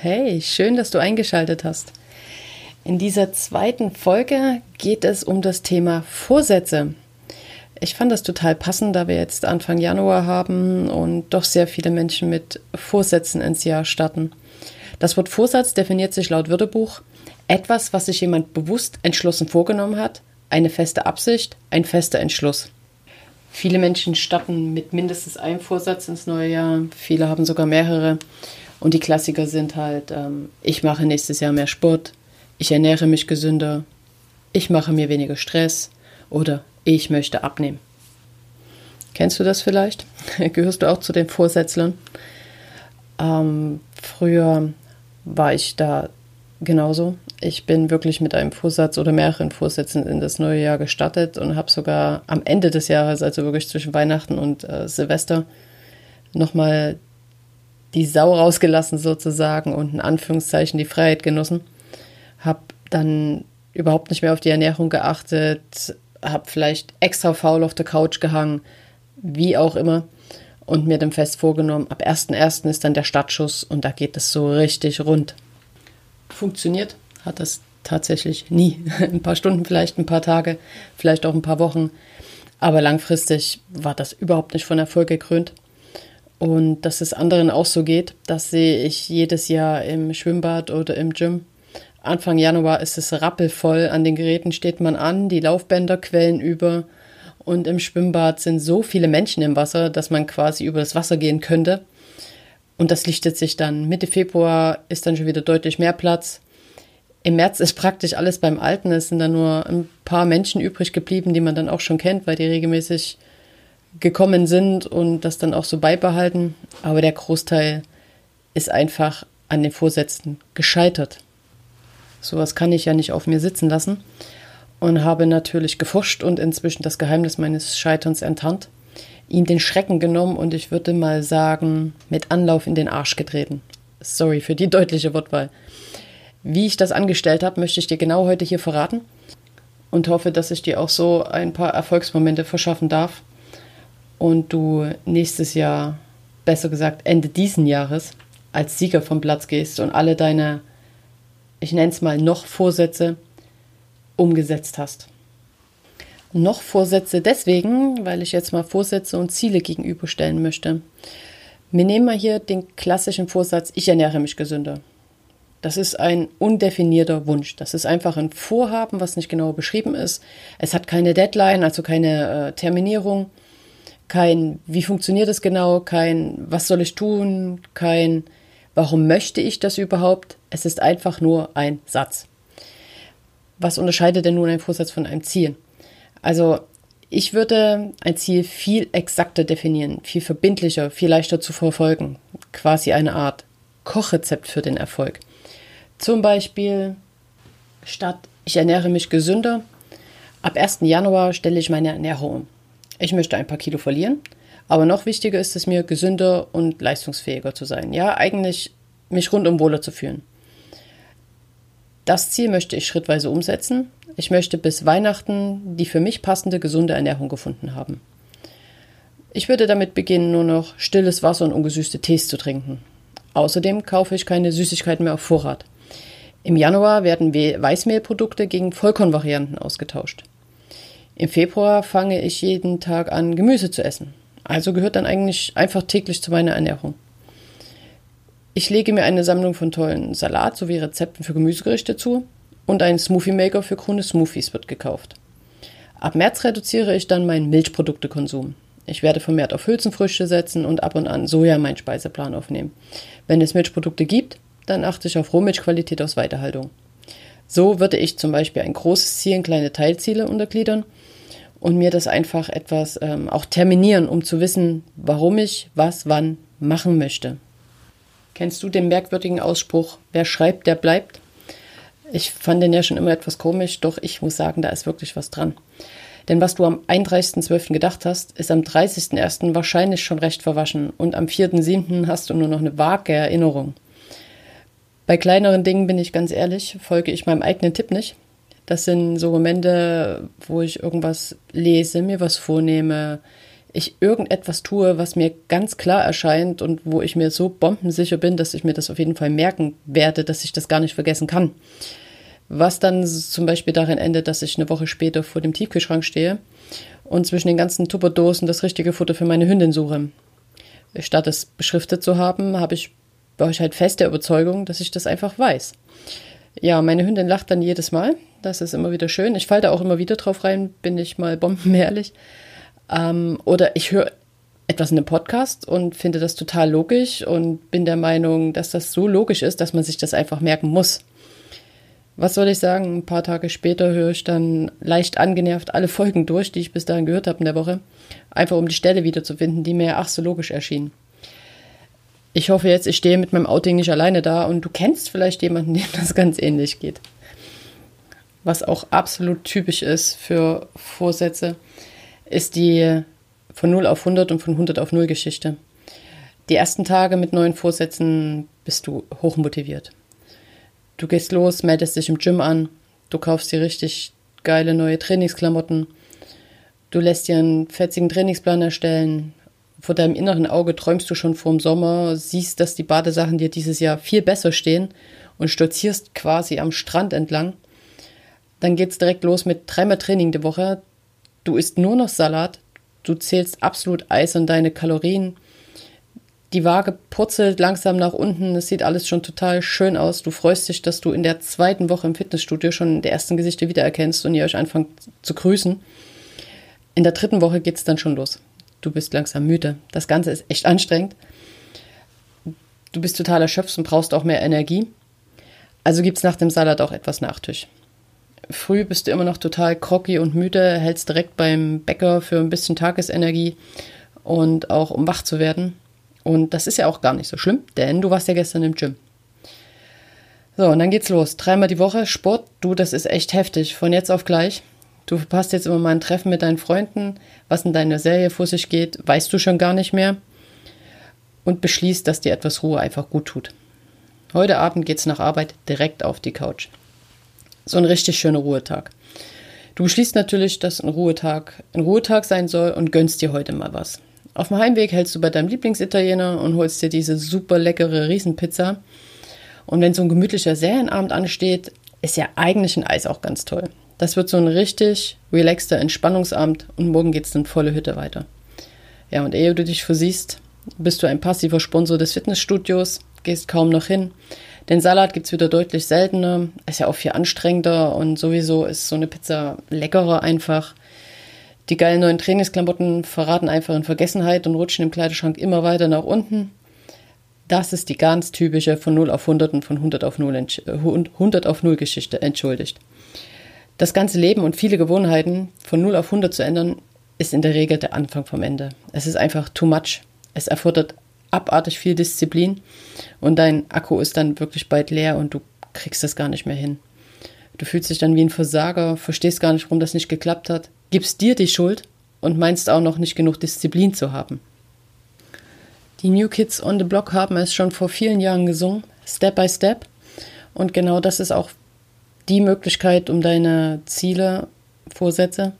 Hey, schön, dass du eingeschaltet hast. In dieser zweiten Folge geht es um das Thema Vorsätze. Ich fand das total passend, da wir jetzt Anfang Januar haben und doch sehr viele Menschen mit Vorsätzen ins Jahr starten. Das Wort Vorsatz definiert sich laut Wörterbuch etwas, was sich jemand bewusst entschlossen vorgenommen hat, eine feste Absicht, ein fester Entschluss. Viele Menschen starten mit mindestens einem Vorsatz ins neue Jahr, viele haben sogar mehrere. Und die Klassiker sind halt, ähm, ich mache nächstes Jahr mehr Sport, ich ernähre mich gesünder, ich mache mir weniger Stress oder ich möchte abnehmen. Kennst du das vielleicht? Gehörst du auch zu den Vorsätzlern? Ähm, früher war ich da genauso. Ich bin wirklich mit einem Vorsatz oder mehreren Vorsätzen in das neue Jahr gestartet und habe sogar am Ende des Jahres, also wirklich zwischen Weihnachten und äh, Silvester, nochmal die Sau rausgelassen sozusagen und in Anführungszeichen die Freiheit genossen. Habe dann überhaupt nicht mehr auf die Ernährung geachtet, habe vielleicht extra faul auf der Couch gehangen, wie auch immer. Und mir dann fest vorgenommen, ab 1.1. ist dann der Startschuss und da geht es so richtig rund. Funktioniert hat das tatsächlich nie. ein paar Stunden vielleicht, ein paar Tage, vielleicht auch ein paar Wochen. Aber langfristig war das überhaupt nicht von Erfolg gekrönt. Und dass es anderen auch so geht, das sehe ich jedes Jahr im Schwimmbad oder im Gym. Anfang Januar ist es rappelvoll, an den Geräten steht man an, die Laufbänder quellen über und im Schwimmbad sind so viele Menschen im Wasser, dass man quasi über das Wasser gehen könnte. Und das lichtet sich dann. Mitte Februar ist dann schon wieder deutlich mehr Platz. Im März ist praktisch alles beim Alten. Es sind dann nur ein paar Menschen übrig geblieben, die man dann auch schon kennt, weil die regelmäßig gekommen sind und das dann auch so beibehalten. Aber der Großteil ist einfach an den Vorsätzen gescheitert. Sowas kann ich ja nicht auf mir sitzen lassen und habe natürlich geforscht und inzwischen das Geheimnis meines Scheiterns enttarnt, ihm den Schrecken genommen und ich würde mal sagen, mit Anlauf in den Arsch getreten. Sorry für die deutliche Wortwahl. Wie ich das angestellt habe, möchte ich dir genau heute hier verraten und hoffe, dass ich dir auch so ein paar Erfolgsmomente verschaffen darf und du nächstes Jahr, besser gesagt Ende diesen Jahres, als Sieger vom Platz gehst und alle deine, ich nenne es mal, noch Vorsätze umgesetzt hast. Noch Vorsätze deswegen, weil ich jetzt mal Vorsätze und Ziele gegenüberstellen möchte. Wir nehmen mal hier den klassischen Vorsatz, ich ernähre mich gesünder. Das ist ein undefinierter Wunsch. Das ist einfach ein Vorhaben, was nicht genau beschrieben ist. Es hat keine Deadline, also keine äh, Terminierung kein, wie funktioniert das genau, kein, was soll ich tun, kein, warum möchte ich das überhaupt. Es ist einfach nur ein Satz. Was unterscheidet denn nun ein Vorsatz von einem Ziel? Also ich würde ein Ziel viel exakter definieren, viel verbindlicher, viel leichter zu verfolgen. Quasi eine Art Kochrezept für den Erfolg. Zum Beispiel statt ich ernähre mich gesünder, ab 1. Januar stelle ich meine Ernährung um. Ich möchte ein paar Kilo verlieren, aber noch wichtiger ist es mir, gesünder und leistungsfähiger zu sein. Ja, eigentlich mich rundum wohler zu fühlen. Das Ziel möchte ich schrittweise umsetzen. Ich möchte bis Weihnachten die für mich passende gesunde Ernährung gefunden haben. Ich würde damit beginnen, nur noch stilles Wasser und ungesüßte Tees zu trinken. Außerdem kaufe ich keine Süßigkeiten mehr auf Vorrat. Im Januar werden Weißmehlprodukte gegen Vollkornvarianten ausgetauscht. Im Februar fange ich jeden Tag an, Gemüse zu essen. Also gehört dann eigentlich einfach täglich zu meiner Ernährung. Ich lege mir eine Sammlung von tollen Salat sowie Rezepten für Gemüsegerichte zu und ein Smoothie Maker für grüne Smoothies wird gekauft. Ab März reduziere ich dann meinen Milchproduktekonsum. Ich werde vermehrt auf Hülsenfrüchte setzen und ab und an Soja in meinen Speiseplan aufnehmen. Wenn es Milchprodukte gibt, dann achte ich auf Rohmilchqualität aus Weiterhaltung. So würde ich zum Beispiel ein großes Ziel in kleine Teilziele untergliedern und mir das einfach etwas ähm, auch terminieren, um zu wissen, warum ich was wann machen möchte. Kennst du den merkwürdigen Ausspruch, wer schreibt, der bleibt? Ich fand den ja schon immer etwas komisch, doch ich muss sagen, da ist wirklich was dran. Denn was du am 31.12. gedacht hast, ist am 30.01. wahrscheinlich schon recht verwaschen und am 4.07. hast du nur noch eine vage Erinnerung. Bei kleineren Dingen bin ich ganz ehrlich, folge ich meinem eigenen Tipp nicht. Das sind so Momente, wo ich irgendwas lese, mir was vornehme, ich irgendetwas tue, was mir ganz klar erscheint und wo ich mir so bombensicher bin, dass ich mir das auf jeden Fall merken werde, dass ich das gar nicht vergessen kann. Was dann zum Beispiel darin endet, dass ich eine Woche später vor dem Tiefkühlschrank stehe und zwischen den ganzen Tupperdosen das richtige Futter für meine Hündin suche. Statt es beschriftet zu haben, habe ich, war ich halt fest der Überzeugung, dass ich das einfach weiß. Ja, meine Hündin lacht dann jedes Mal. Das ist immer wieder schön. Ich falle da auch immer wieder drauf rein, bin ich mal bombenehrlich. Ähm, oder ich höre etwas in einem Podcast und finde das total logisch und bin der Meinung, dass das so logisch ist, dass man sich das einfach merken muss was soll ich sagen? Ein paar Tage später höre ich dann leicht angenervt alle Folgen durch, die ich bis dahin gehört habe in der Woche. Einfach um die Stelle wiederzufinden, die mir ach so logisch erschien. Ich hoffe jetzt, ich stehe mit meinem Outing nicht alleine da und du kennst vielleicht jemanden, dem das ganz ähnlich geht. Was auch absolut typisch ist für Vorsätze, ist die von 0 auf 100 und von 100 auf 0 Geschichte. Die ersten Tage mit neuen Vorsätzen bist du hochmotiviert. Du gehst los, meldest dich im Gym an, du kaufst dir richtig geile neue Trainingsklamotten, du lässt dir einen fetzigen Trainingsplan erstellen. Vor deinem inneren Auge träumst du schon vorm Sommer, siehst, dass die Badesachen dir dieses Jahr viel besser stehen und stolzierst quasi am Strand entlang. Dann geht's direkt los mit dreimal Training die Woche. Du isst nur noch Salat, du zählst absolut Eis und deine Kalorien die Waage purzelt langsam nach unten. Es sieht alles schon total schön aus. Du freust dich, dass du in der zweiten Woche im Fitnessstudio schon die ersten Gesichter wiedererkennst und ihr euch anfangt zu grüßen. In der dritten Woche geht es dann schon los. Du bist langsam müde. Das Ganze ist echt anstrengend. Du bist total erschöpft und brauchst auch mehr Energie. Also gibt es nach dem Salat auch etwas Nachtisch. Früh bist du immer noch total groggy und müde, hältst direkt beim Bäcker für ein bisschen Tagesenergie und auch um wach zu werden. Und das ist ja auch gar nicht so schlimm, denn du warst ja gestern im Gym. So, und dann geht's los. Dreimal die Woche Sport. Du, das ist echt heftig. Von jetzt auf gleich. Du verpasst jetzt immer mal ein Treffen mit deinen Freunden. Was in deiner Serie vor sich geht, weißt du schon gar nicht mehr. Und beschließt, dass dir etwas Ruhe einfach gut tut. Heute Abend geht's nach Arbeit direkt auf die Couch. So ein richtig schöner Ruhetag. Du beschließt natürlich, dass ein Ruhetag ein Ruhetag sein soll und gönnst dir heute mal was. Auf dem Heimweg hältst du bei deinem Lieblingsitaliener und holst dir diese super leckere Riesenpizza. Und wenn so ein gemütlicher Serienabend ansteht, ist ja eigentlich ein Eis auch ganz toll. Das wird so ein richtig relaxter Entspannungsabend und morgen geht's dann volle Hütte weiter. Ja, und ehe du dich versiehst, bist du ein passiver Sponsor des Fitnessstudios, gehst kaum noch hin. Den Salat gibt's wieder deutlich seltener, ist ja auch viel anstrengender und sowieso ist so eine Pizza leckerer einfach. Die geilen neuen Trainingsklamotten verraten einfach in Vergessenheit und rutschen im Kleiderschrank immer weiter nach unten. Das ist die ganz typische von 0 auf 100 und von 100 auf 0, 100 äh, auf 0 Geschichte, entschuldigt. Das ganze Leben und viele Gewohnheiten von 0 auf 100 zu ändern, ist in der Regel der Anfang vom Ende. Es ist einfach too much. Es erfordert abartig viel Disziplin und dein Akku ist dann wirklich bald leer und du kriegst das gar nicht mehr hin. Du fühlst dich dann wie ein Versager, verstehst gar nicht, warum das nicht geklappt hat, gibst dir die Schuld und meinst auch noch nicht genug Disziplin zu haben. Die New Kids on the Block haben es schon vor vielen Jahren gesungen, Step by Step. Und genau das ist auch die Möglichkeit, um deine Ziele, Vorsätze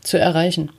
zu erreichen.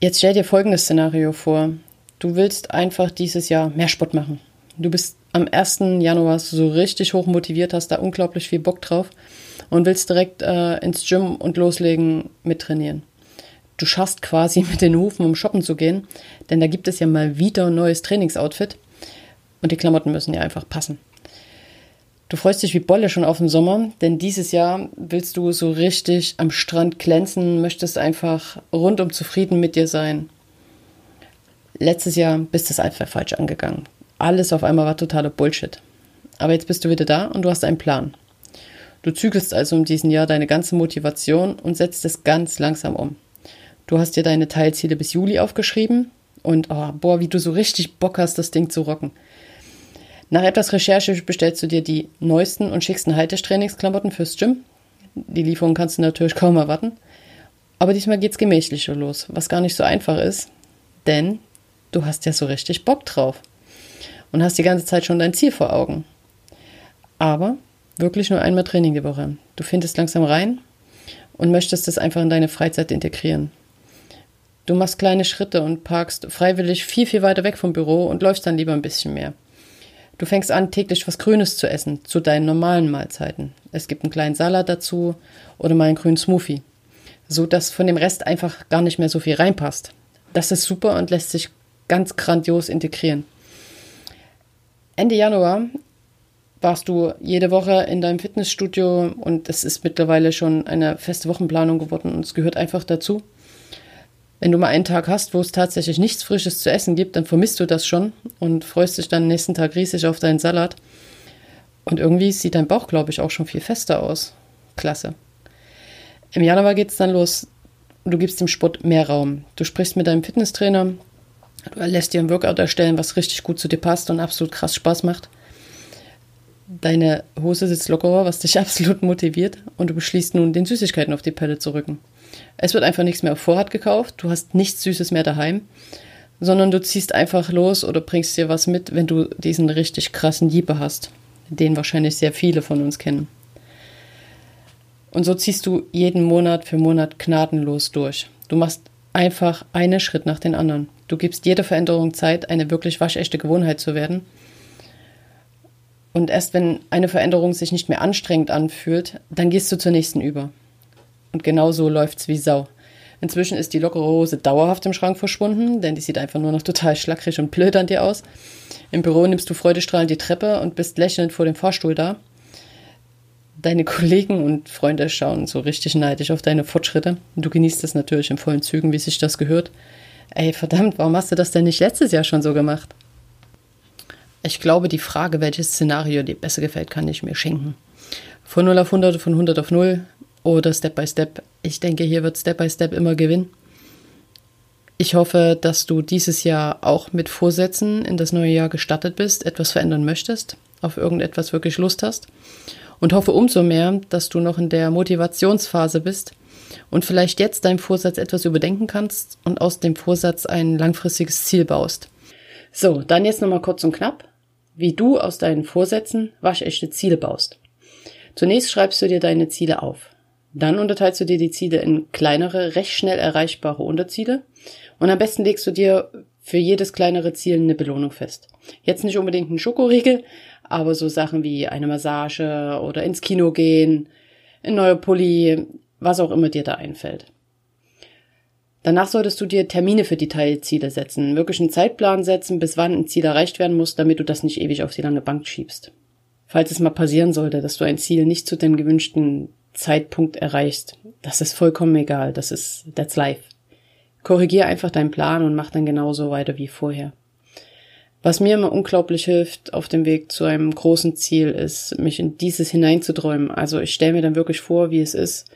Jetzt stell dir folgendes Szenario vor. Du willst einfach dieses Jahr mehr Sport machen. Du bist am 1. Januar so richtig hoch motiviert, hast da unglaublich viel Bock drauf und willst direkt äh, ins Gym und loslegen mit trainieren. Du schaffst quasi mit den Hufen, um shoppen zu gehen, denn da gibt es ja mal wieder ein neues Trainingsoutfit und die Klamotten müssen ja einfach passen. Du freust dich wie Bolle schon auf den Sommer, denn dieses Jahr willst du so richtig am Strand glänzen, möchtest einfach rundum zufrieden mit dir sein. Letztes Jahr bist du es einfach falsch angegangen. Alles auf einmal war totaler Bullshit. Aber jetzt bist du wieder da und du hast einen Plan. Du zügelst also in diesem Jahr deine ganze Motivation und setzt es ganz langsam um. Du hast dir deine Teilziele bis Juli aufgeschrieben und oh, boah, wie du so richtig Bock hast, das Ding zu rocken. Nach etwas Recherche bestellst du dir die neuesten und schicksten Hightech-Trainingsklamotten fürs Gym. Die Lieferung kannst du natürlich kaum erwarten. Aber diesmal geht's gemächlicher los, was gar nicht so einfach ist, denn du hast ja so richtig Bock drauf und hast die ganze Zeit schon dein Ziel vor Augen. Aber wirklich nur einmal Training die Woche. Du findest langsam rein und möchtest es einfach in deine Freizeit integrieren. Du machst kleine Schritte und parkst freiwillig viel, viel weiter weg vom Büro und läufst dann lieber ein bisschen mehr. Du fängst an, täglich was Grünes zu essen, zu deinen normalen Mahlzeiten. Es gibt einen kleinen Salat dazu oder mal einen grünen Smoothie, so dass von dem Rest einfach gar nicht mehr so viel reinpasst. Das ist super und lässt sich ganz grandios integrieren. Ende Januar warst du jede Woche in deinem Fitnessstudio und es ist mittlerweile schon eine feste Wochenplanung geworden und es gehört einfach dazu. Wenn du mal einen Tag hast, wo es tatsächlich nichts Frisches zu essen gibt, dann vermisst du das schon und freust dich dann nächsten Tag riesig auf deinen Salat. Und irgendwie sieht dein Bauch, glaube ich, auch schon viel fester aus. Klasse. Im Januar geht es dann los. Du gibst dem Sport mehr Raum. Du sprichst mit deinem Fitnesstrainer. Du lässt dir ein Workout erstellen, was richtig gut zu dir passt und absolut krass Spaß macht. Deine Hose sitzt lockerer, was dich absolut motiviert und du beschließt nun, den Süßigkeiten auf die Pelle zu rücken. Es wird einfach nichts mehr auf Vorrat gekauft, du hast nichts Süßes mehr daheim, sondern du ziehst einfach los oder bringst dir was mit, wenn du diesen richtig krassen Jeeper hast, den wahrscheinlich sehr viele von uns kennen. Und so ziehst du jeden Monat für Monat gnadenlos durch. Du machst einfach einen Schritt nach den anderen. Du gibst jeder Veränderung Zeit, eine wirklich waschechte Gewohnheit zu werden – und erst wenn eine Veränderung sich nicht mehr anstrengend anfühlt, dann gehst du zur nächsten über. Und genau so läuft's wie Sau. Inzwischen ist die lockere Hose dauerhaft im Schrank verschwunden, denn die sieht einfach nur noch total schlackrig und blöd an dir aus. Im Büro nimmst du freudestrahlend die Treppe und bist lächelnd vor dem Fahrstuhl da. Deine Kollegen und Freunde schauen so richtig neidisch auf deine Fortschritte. Du genießt es natürlich in vollen Zügen, wie sich das gehört. Ey, verdammt, warum hast du das denn nicht letztes Jahr schon so gemacht? Ich glaube, die Frage, welches Szenario dir besser gefällt, kann ich mir schenken. Von 0 auf 100, von 100 auf 0 oder Step by Step. Ich denke, hier wird Step by Step immer gewinnen. Ich hoffe, dass du dieses Jahr auch mit Vorsätzen in das neue Jahr gestattet bist, etwas verändern möchtest, auf irgendetwas wirklich Lust hast. Und hoffe umso mehr, dass du noch in der Motivationsphase bist und vielleicht jetzt deinen Vorsatz etwas überdenken kannst und aus dem Vorsatz ein langfristiges Ziel baust. So, dann jetzt nochmal kurz und knapp wie du aus deinen Vorsätzen waschechte Ziele baust. Zunächst schreibst du dir deine Ziele auf. Dann unterteilst du dir die Ziele in kleinere, recht schnell erreichbare Unterziele und am besten legst du dir für jedes kleinere Ziel eine Belohnung fest. Jetzt nicht unbedingt ein Schokoriegel, aber so Sachen wie eine Massage oder ins Kino gehen, ein neuer Pulli, was auch immer dir da einfällt. Danach solltest du dir Termine für die Teilziele setzen, wirklich einen Zeitplan setzen, bis wann ein Ziel erreicht werden muss, damit du das nicht ewig auf die lange Bank schiebst. Falls es mal passieren sollte, dass du ein Ziel nicht zu dem gewünschten Zeitpunkt erreichst, das ist vollkommen egal, das ist, that's life. Korrigier einfach deinen Plan und mach dann genauso weiter wie vorher. Was mir immer unglaublich hilft auf dem Weg zu einem großen Ziel, ist, mich in dieses hineinzuträumen. Also ich stelle mir dann wirklich vor, wie es ist,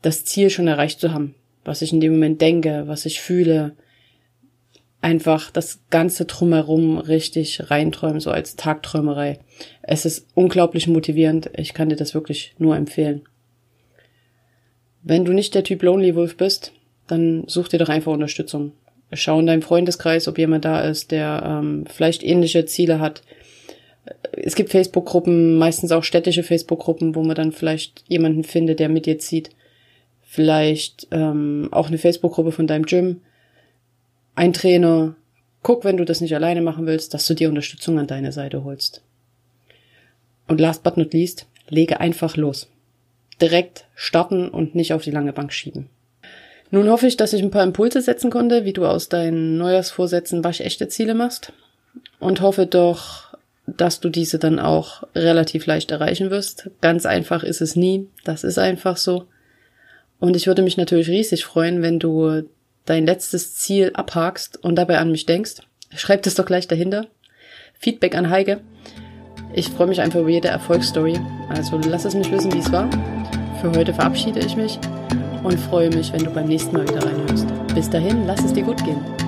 das Ziel schon erreicht zu haben was ich in dem Moment denke, was ich fühle. Einfach das Ganze drumherum richtig reinträumen, so als Tagträumerei. Es ist unglaublich motivierend. Ich kann dir das wirklich nur empfehlen. Wenn du nicht der Typ Lonely Wolf bist, dann such dir doch einfach Unterstützung. Schau in deinem Freundeskreis, ob jemand da ist, der ähm, vielleicht ähnliche Ziele hat. Es gibt Facebook-Gruppen, meistens auch städtische Facebook-Gruppen, wo man dann vielleicht jemanden findet, der mit dir zieht vielleicht ähm, auch eine Facebook-Gruppe von deinem Gym, ein Trainer. Guck, wenn du das nicht alleine machen willst, dass du dir Unterstützung an deine Seite holst. Und last but not least, lege einfach los. Direkt starten und nicht auf die lange Bank schieben. Nun hoffe ich, dass ich ein paar Impulse setzen konnte, wie du aus deinen Neujahrsvorsätzen waschechte Ziele machst. Und hoffe doch, dass du diese dann auch relativ leicht erreichen wirst. Ganz einfach ist es nie. Das ist einfach so. Und ich würde mich natürlich riesig freuen, wenn du dein letztes Ziel abhakst und dabei an mich denkst. Schreib das doch gleich dahinter. Feedback an Heike. Ich freue mich einfach über jede Erfolgsstory. Also lass es mich wissen, wie es war. Für heute verabschiede ich mich und freue mich, wenn du beim nächsten Mal wieder reinhörst. Bis dahin, lass es dir gut gehen.